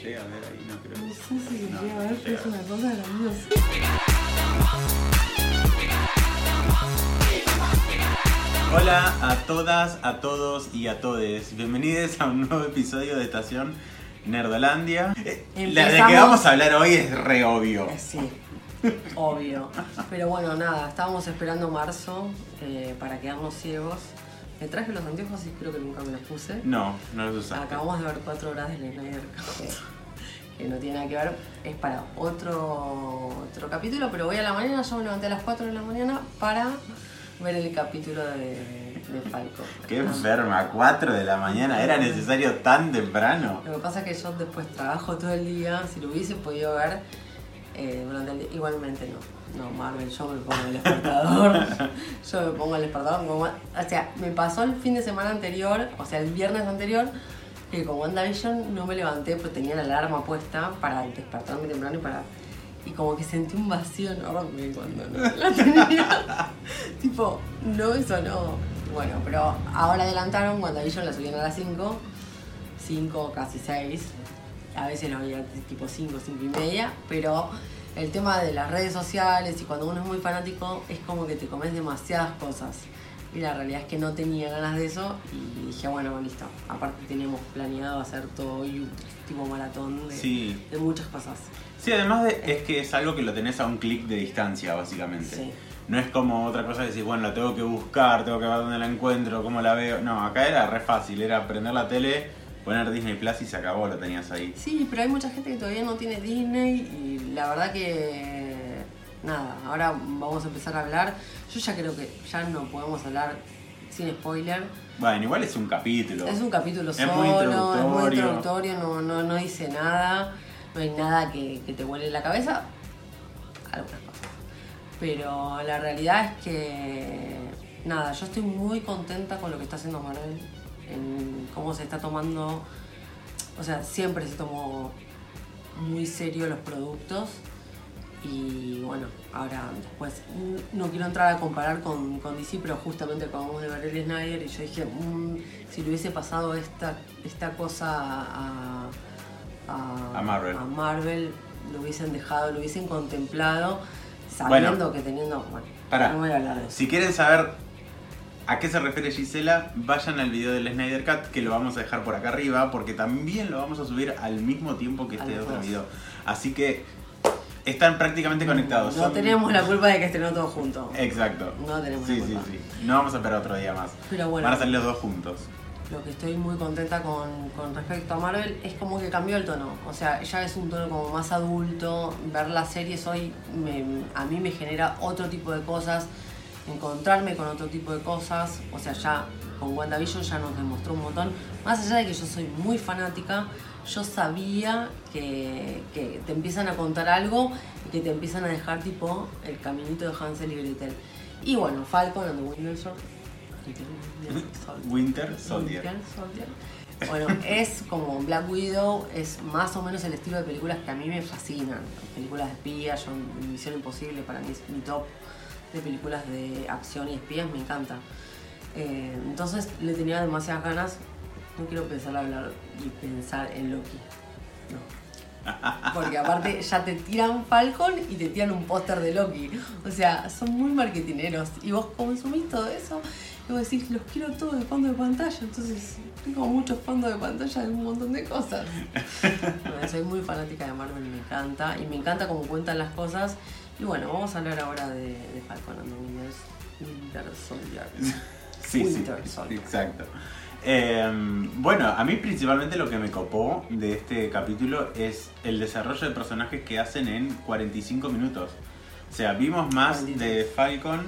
Se llega a ver ahí, no creo. No sé si se No, llega a ver, pero es una cosa grandiosa. Hola a todas, a todos y a todes. Bienvenidos a un nuevo episodio de Estación Nerdolandia. Eh, La de que vamos a hablar hoy es re obvio. Eh, Sí, obvio. Pero bueno, nada, estábamos esperando marzo eh, para quedarnos ciegos. Me traje los anteojos y creo que nunca me los puse. No, no los usaste. Acabamos de ver cuatro horas de Snyder que no tiene nada que ver. Es para otro, otro capítulo, pero voy a la mañana, yo me levanté a las 4 de la mañana para ver el capítulo de, de Falco. Qué enferma, 4 de la mañana. ¿Era necesario tan temprano? Lo que pasa es que yo después trabajo todo el día, si lo hubiese podido ver eh, durante el día, igualmente no. No, Marvel, yo me pongo el despertador. yo me pongo el despertador. como- o sea, me pasó el fin de semana anterior, o sea, el viernes anterior, que con WandaVision no me levanté porque tenía la alarma puesta para despertarme temprano y para. Y como que sentí un vacío enorme cuando no la tenía. tipo, no, eso no. Bueno, pero ahora adelantaron, WandaVision la subieron a las 5. 5, casi 6. A veces lo veía tipo 5, 5 y media. Pero el tema de las redes sociales y cuando uno es muy fanático es como que te comes demasiadas cosas. Y la realidad es que no tenía ganas de eso y dije, bueno, listo. Aparte teníamos planeado hacer todo hoy un tipo maratón de, Sí. de muchas cosas. Sí, además de, es que es algo que lo tenés a un clic de distancia, básicamente. Sí. No es como otra cosa que decir, bueno, la tengo que buscar, tengo que ver dónde la encuentro, cómo la veo. No, acá era re fácil, era prender la tele, poner Disney Plus y se acabó, lo tenías ahí. Sí, pero hay mucha gente que todavía no tiene Disney y la verdad que nada, ahora vamos a empezar a hablar. Yo ya creo que ya no podemos hablar sin spoiler. Bueno, igual es un capítulo. Es un capítulo Es solo, muy es muy introductorio. introductorio, no, no, no dice nada, no hay nada que, que te vuele la cabeza. Algunas cosas. Pero la realidad es que nada, yo estoy muy contenta con lo que está haciendo Marvel, en cómo se está tomando, o sea, siempre se tomó muy serio los productos y bueno, ahora después mm, no quiero entrar a comparar con, con DC, pero justamente acabamos de ver el Snyder y yo dije, mm, si le hubiese pasado esta, esta cosa a, a, A Marvel. a Marvel, lo hubiesen dejado, lo hubiesen contemplado, sabiendo Bueno. que teniendo, bueno, Pará. no voy a hablar de eso. Si quieren saber a qué se refiere Gisela, vayan al video del Snyder Cut que lo vamos a dejar por acá arriba porque también lo vamos a subir al mismo tiempo que este otro video. Así que están prácticamente conectados. No Son- tenemos la culpa de que estén todos juntos. Exacto. No tenemos Sí, la sí, culpa. sí. No vamos a esperar otro día más. Pero bueno. Van a salir los dos juntos. Lo que estoy muy contenta con, con respecto a Marvel es como que cambió el tono. O sea, ya es un tono como más adulto. Ver las series hoy me- a mí me genera otro tipo de cosas. Encontrarme con otro tipo de cosas. O sea, ya con WandaVision ya nos demostró un montón. Más allá de que yo soy muy fanática, yo sabía que, que te empiezan a contar algo y que te empiezan a dejar tipo el caminito de Hansel y Gretel. Y bueno, Falcon and the Winter Soldier. Winter Soldier. Winter Soldier. Bueno, es como Black Widow, es más o menos el estilo de películas que a mí me fascinan. Películas de espías, yo, Misión Imposible para mí es mi top de películas de acción y espías, me encanta. Eh, entonces le tenía demasiadas ganas. No quiero pensar hablar y pensar en Loki. No. Porque aparte ya te tiran Falcon y te tiran un póster de Loki. O sea, son muy marketineros. Y vos consumís todo eso y vos decís, los quiero todos de fondo de pantalla. Entonces, tengo muchos fondos de pantalla de un montón de cosas. Bueno, soy muy fanática de Marvel, me encanta. Y me encanta cómo cuentan las cosas. Y bueno, vamos a hablar ahora de, de Falcon and the Winter, Soldier. Sí, Winter sí, Soldier. exacto. Eh, bueno, a mí principalmente lo que me copó de este capítulo es el desarrollo de personajes que hacen en 45 minutos. O sea, vimos más 43. de Falcon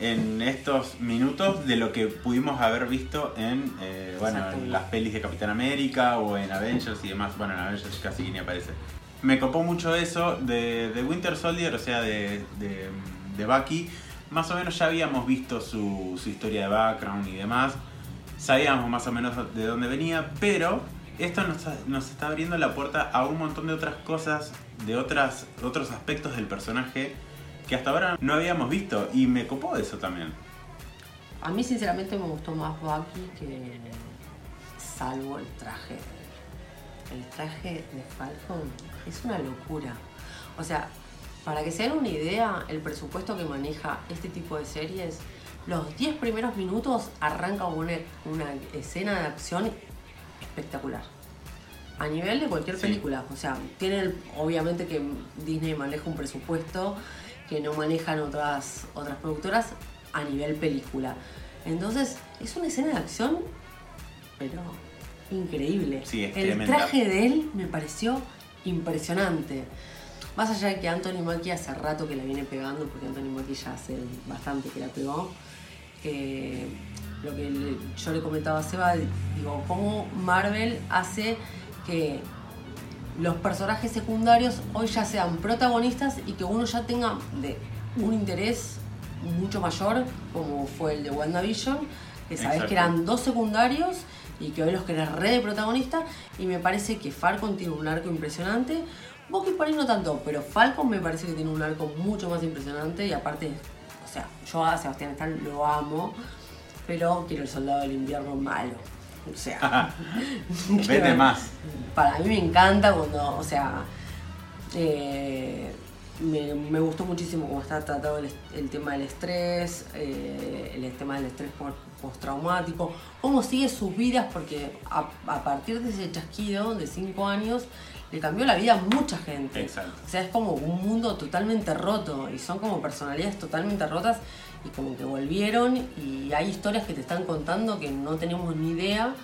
en estos minutos de lo que pudimos haber visto en, eh, bueno, en las pelis de Capitán América o en Avengers y demás. Bueno, en Avengers casi ni aparece. Me copó mucho eso de, Winter Soldier, o sea, de, de, de Bucky. Más o menos ya habíamos visto su, su historia de background y demás. Sabíamos más o menos de dónde venía, pero esto nos, nos está abriendo la puerta a un montón de otras cosas, de otras, otros aspectos del personaje que hasta ahora no habíamos visto. Y me copó eso también. A mí sinceramente me gustó más Bucky que, salvo el traje. El traje de Falcon es una locura. O sea, para que se den una idea, el presupuesto que maneja este tipo de series, los 10 primeros minutos arranca una, una escena de acción espectacular. A nivel de cualquier Sí. película. O sea, tienen obviamente que Disney maneja un presupuesto que no manejan otras, otras productoras a nivel película. Entonces, es una escena de acción, pero increíble. Sí, es El tremenda. traje de él me pareció impresionante. Más allá de que Anthony Mackie hace rato que la viene pegando, porque Anthony Mackie ya hace bastante que la pegó. eh, lo que yo le comentaba a Seba, digo, cómo Marvel hace que los personajes secundarios hoy ya sean protagonistas y que uno ya tenga de un interés mucho mayor, como fue el de WandaVision, que sabés Exacto. que eran dos secundarios y que hoy los querés re de protagonista. Y me parece que Falcon tiene un arco impresionante. Bucky por ahí no tanto, pero Falcon me parece que tiene un arco mucho más impresionante y aparte, o sea, yo a Sebastián Stan lo amo, pero quiero el soldado del invierno malo. O sea, Vete más. para mí me encanta cuando, o sea, eh, me, me gustó muchísimo cómo está tratado el, tema del estrés, eh, el tema del estrés por- postraumático, cómo sigue sus vidas, porque a, a partir de ese chasquido de 5 años le cambió la vida a mucha gente. Exacto. O sea, es como un mundo totalmente roto y son como personalidades totalmente rotas y como que volvieron y hay historias que te están contando que no tenemos ni idea,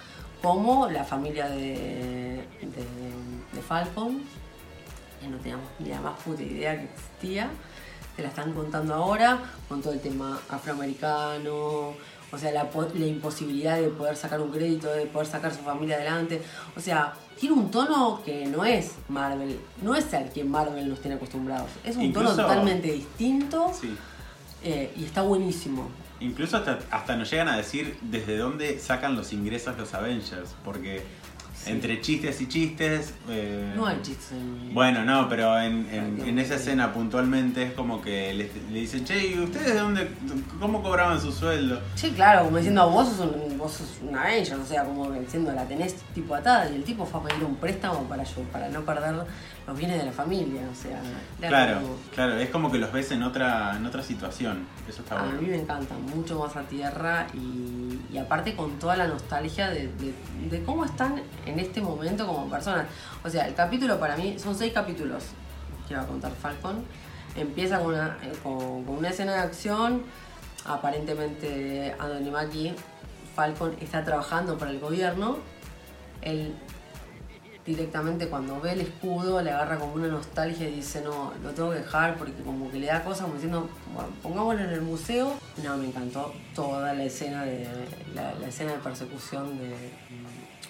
como la familia de, de, de Falcon, que no teníamos ni la más puta idea que existía, te la están contando ahora con todo el tema afroamericano, o sea, la, po- la imposibilidad de poder sacar un crédito, de poder sacar su familia adelante, o sea, tiene un tono que no es Marvel, no es al que Marvel nos tiene acostumbrados, es un tono totalmente distinto Sí. eh, y está buenísimo. Incluso hasta, hasta nos llegan a decir desde dónde sacan los ingresos los Avengers, porque Sí. entre chistes y chistes... eh, No hay chistes en... Bueno, no, pero en, en- esa escena puntualmente es como que le, le dicen, che, ¿y ustedes de dónde, cómo cobraban su sueldo? Sí, claro, como diciendo, vos sos un, vos sos un Avenger, o sea, como diciendo, la tenés tipo atada y el tipo fue a pedir un préstamo para, yo- para no perder los bienes de la familia, o sea, Claro, como- claro, es como que los ves en otra, en otra situación, eso está a bueno. mí me encanta, mucho más a tierra y, y aparte con toda la nostalgia de, de- de cómo están en este momento como personas. O sea, el capítulo para mí son seis capítulos que va a contar Falcon. Empieza con una, eh, con, una escena de acción, aparentemente Anthony Mackie, Falcon está trabajando para el gobierno. Él directamente cuando ve el escudo le agarra como una nostalgia y dice no, lo tengo que dejar porque como que le da cosas como diciendo, bueno, pongámoslo en el museo. No, me encantó toda la escena de la, escena de persecución de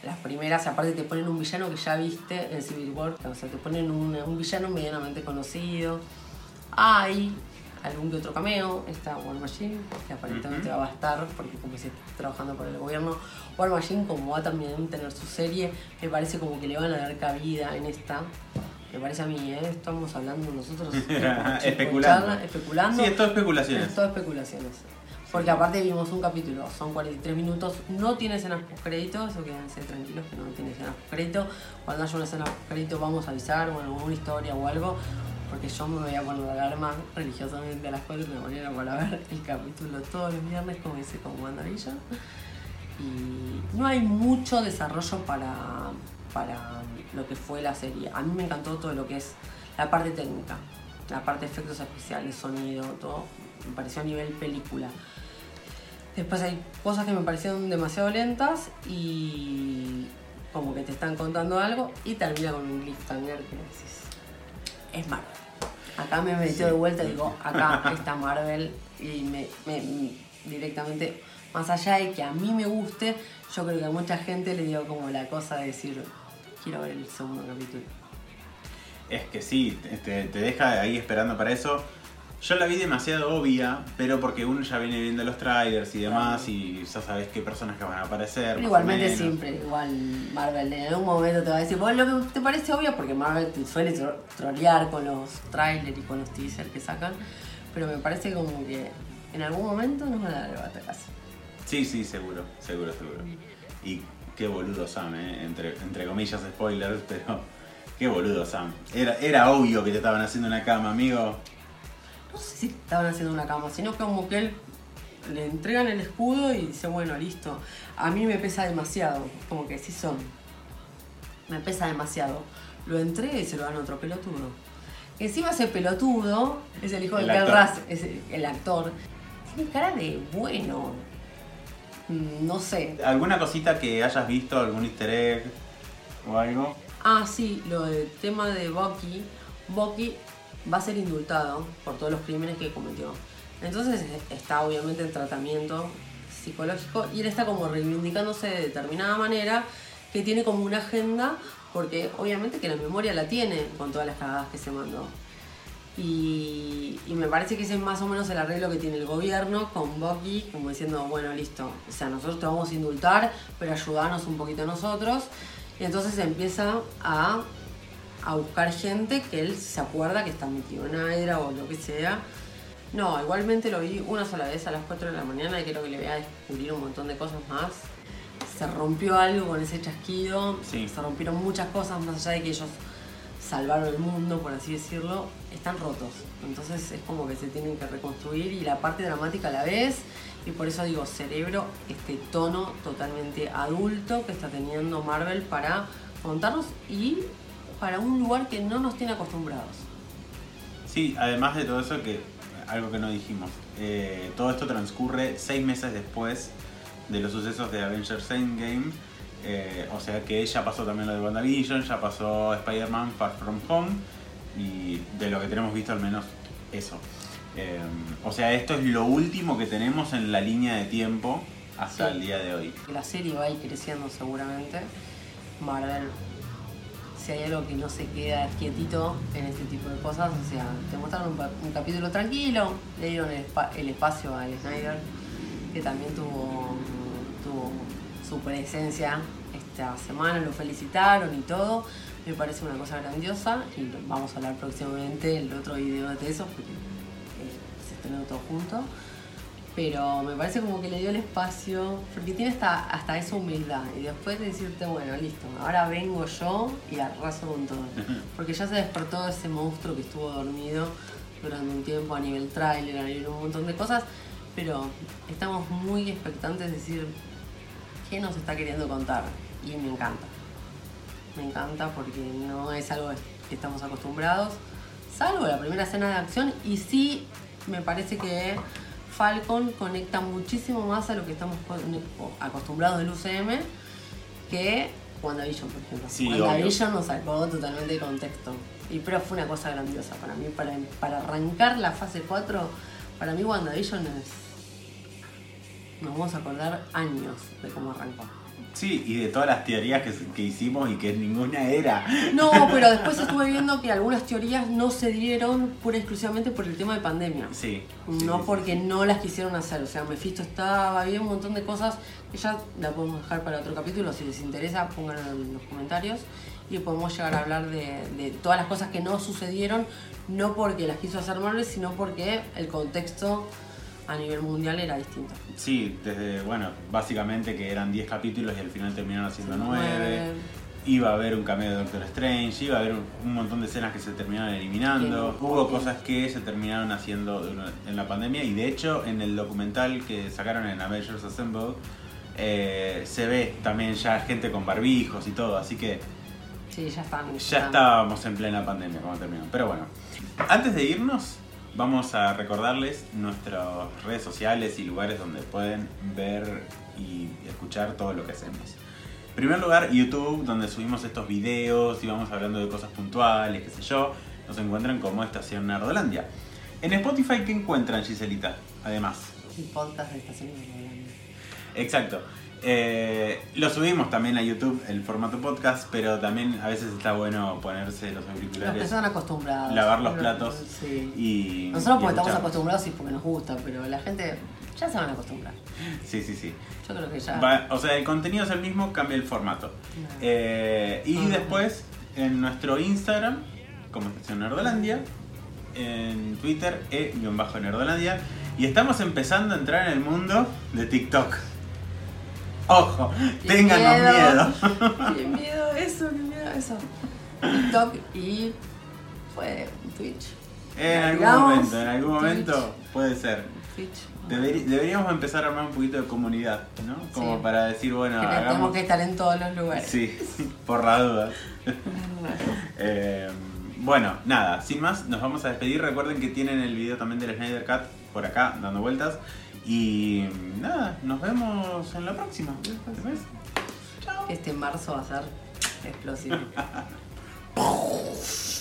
las primeras, aparte te ponen un villano que ya viste en Civil War, o sea, te ponen un, un villano medianamente conocido. Hay algún que otro cameo, está War Machine, que aparentemente va a estar, porque como se está trabajando para el gobierno, War Machine como va también a tener su serie, me parece como que le van a dar cabida en esta. Me parece a mí, ¿eh? estamos hablando nosotros Especulando. charla, especulando. Sí, es todo especulaciones. Es todo especulaciones. Porque aparte vimos un capítulo, son 43 minutos, no tiene escenas post crédito, eso quédense tranquilos que no tiene escenas post crédito. Cuando haya una escena post crédito vamos a avisar, o alguna historia o algo, porque yo me voy a poner la alarma religiosamente a las 4 de la mañana para ver el capítulo todos los viernes, como dice con WandaVision. Y no hay mucho desarrollo para, para lo que fue la serie. A mí me encantó todo lo que es la parte técnica, la parte de efectos especiales, sonido, todo. Me pareció a nivel película. Después hay cosas que me parecieron demasiado lentas y como que te están contando algo y termina con un cliffhanger que decís, es Marvel. Acá me metió de vuelta y digo, acá está Marvel y me, me- directamente, más allá de que a mí me guste, yo creo que a mucha gente le dio como la cosa de decir, quiero ver el segundo capítulo. Es que sí, te, te deja ahí esperando para eso. Yo la vi demasiado obvia, pero porque uno ya viene viendo los trailers y demás y ya sabes qué personajes van a aparecer. Pero igualmente siempre, igual Marvel en algún momento te va a decir, vos lo que te parece obvio, porque Marvel te suele tro- trolear con los trailers y con los teasers que sacan, pero me parece como que en algún momento nos van a dar el batacazo. Sí, sí, seguro, seguro, seguro. Y qué boludo Sam, ¿eh? entre, entre comillas spoilers, pero qué boludo Sam. Era, era obvio que te estaban haciendo una cama, amigo. Sé si estaban haciendo una cama, sino como que él le entregan el escudo y dice, bueno, listo. A mí me pesa demasiado, como que sí son. Me pesa demasiado. Lo entrega y se lo dan a otro pelotudo. Encima ese pelotudo es el hijo El actor. Russell, es el, el actor. Tiene cara de bueno. Mm, No sé. ¿Alguna cosita que hayas visto, algún easter egg o algo? Ah, sí, lo del tema de Bucky. Bucky va a ser indultado por todos los crímenes que cometió. Entonces está obviamente en tratamiento psicológico y él está como reivindicándose de determinada manera que tiene como una agenda porque obviamente que la memoria la tiene con todas las cagadas que se mandó. Y, y me parece que ese es más o menos el arreglo que tiene el gobierno con Bucky, como diciendo, bueno, listo, o sea, nosotros te vamos a indultar, pero ayudarnos un poquito nosotros. Y entonces empieza a, a buscar gente que él se acuerda que está metido en Hydra o lo que sea. No, igualmente lo vi una sola vez a las 4 de la mañana y creo que le voy a descubrir un montón de cosas más. Se rompió algo con ese chasquido, Sí. se rompieron muchas cosas, más allá de que ellos salvaron el mundo, por así decirlo, están rotos. Entonces es como que se tienen que reconstruir y la parte dramática a la vez. Y por eso digo, cerebro, este tono totalmente adulto que está teniendo Marvel para contarnos y para un lugar que no nos tiene acostumbrados. Sí, además de todo eso, que algo que no dijimos, eh, todo esto transcurre seis meses después de los sucesos de Avengers Endgame. eh, o sea que ya pasó también lo de WandaVision, ya pasó Spider-Man Far From Home y de lo que tenemos visto al menos eso. Eh, o sea, esto es lo último que tenemos en la línea de tiempo hasta Sí. el día de hoy. La serie va a ir creciendo seguramente. Marvel, si hay algo que no se queda quietito en este tipo de cosas, o sea, te mostraron un, capítulo tranquilo, le dieron el, espa- el espacio a Snyder, que también tuvo, tuvo su presencia esta semana, lo felicitaron y todo. Me parece una cosa grandiosa y vamos a hablar próximamente el otro video de eso, porque eh, se estrenó todo junto pero me parece como que le dio el espacio, porque tiene hasta, hasta esa humildad, y después de decirte, bueno, listo, ahora vengo yo y arraso con todo. Porque ya se despertó ese monstruo que estuvo dormido durante un tiempo a nivel tráiler, a nivel un montón de cosas, pero estamos muy expectantes de decir qué nos está queriendo contar, y me encanta. Me encanta porque no es algo que estamos acostumbrados, salvo la primera escena de acción, y sí me parece que Falcon conecta muchísimo más a lo que estamos acostumbrados del UCM que WandaVision, por ejemplo. Sí, WandaVision nos sacó totalmente de contexto. Y pero fue una cosa grandiosa para mí. Para, para arrancar la fase 4, para mí WandaVision es... Nos vamos a acordar años de cómo arrancó. Sí, y de todas las teorías que, que hicimos y que ninguna era. No, pero después estuve viendo que algunas teorías no se dieron pura y exclusivamente por el tema de pandemia. Sí. No sí, porque sí. no las quisieron hacer, o sea, Mephisto estaba, había un montón de cosas que ya la podemos dejar para otro capítulo, si les interesa pónganlo en los comentarios y podemos llegar a hablar de, de todas las cosas que no sucedieron, no porque las quiso hacer Marvel, sino porque el contexto a nivel mundial era distinto. Sí, desde, bueno, básicamente que eran 10 capítulos y al final terminaron haciendo 9. Nueve. Iba a haber un cameo de Doctor Strange, iba a haber un, un montón de escenas que se terminaron eliminando. Hubo cosas que se terminaron haciendo en la pandemia y de hecho en el documental que sacaron en Avengers Assemble eh, se ve también ya gente con barbijos y todo, así que Sí, ya están. ya estábamos en plena pandemia cuando terminó. Pero bueno, antes de irnos, vamos a recordarles nuestras redes sociales y lugares donde pueden ver y escuchar todo lo que hacemos. En primer lugar, YouTube, donde subimos estos videos y vamos hablando de cosas puntuales, qué sé yo. Nos encuentran como Estación Nerdolandia. En Spotify, ¿qué encuentran, Giselita? Además. El podcast de Estación Nerdolandia. Exacto. Eh, lo subimos también a YouTube, el formato podcast, pero también a veces está bueno ponerse los Los que auriculares son acostumbrados. lavar los platos Sí. y. Nosotros y porque estamos acostumbrados y porque nos gusta, pero la gente ya se van a acostumbrar. Sí, sí, sí. Yo creo que ya. Va- o sea, el contenido es el mismo, cambia el formato. Eh, y Ah. después, en nuestro Instagram, como Estación Nerdolandia, en Twitter, e-nerdolandia. Y estamos empezando a entrar en el mundo de TikTok. Ojo, ténganos miedo. Qué miedo eso, qué miedo eso. TikTok y fue Twitch. En algún momento, en algún momento Twitch. puede ser. Twitch. Deberíamos empezar a armar un poquito de comunidad, ¿no? Como Sí. para decir, bueno, que tenemos hagamos... que estar en todos los lugares. Sí, por la duda. Eh, bueno, nada, sin más, nos vamos a despedir. Recuerden que tienen el video también del Snyder Cut por acá, dando vueltas. Y nada, nos vemos en la próxima. ¿Te parece? Chao. Este marzo va a ser explosivo.